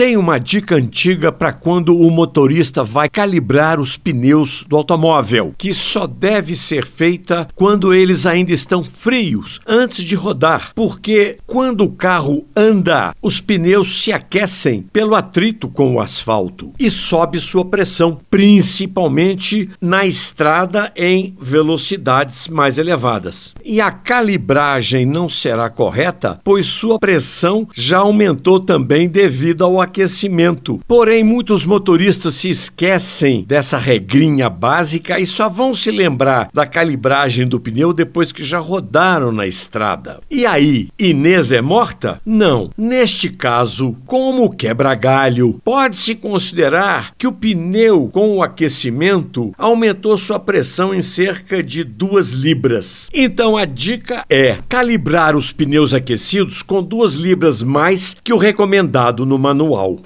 Tem uma dica antiga para quando o motorista vai calibrar os pneus do automóvel, que só deve ser feita quando eles ainda estão frios, antes de rodar, porque quando o carro anda, os pneus se aquecem pelo atrito com o asfalto e sobe sua pressão, principalmente na estrada em velocidades mais elevadas. E a calibragem não será correta, pois sua pressão já aumentou também devido ao aquecimento. Porém, muitos motoristas se esquecem dessa regrinha básica e só vão se lembrar da calibragem do pneu depois que já rodaram na estrada. E aí, Inês é morta? Não. Neste caso, como quebra-galho, pode-se considerar que o pneu com o aquecimento aumentou sua pressão em cerca de 2 libras. Então a dica é calibrar os pneus aquecidos com 2 libras mais que o recomendado no manual. Nicolau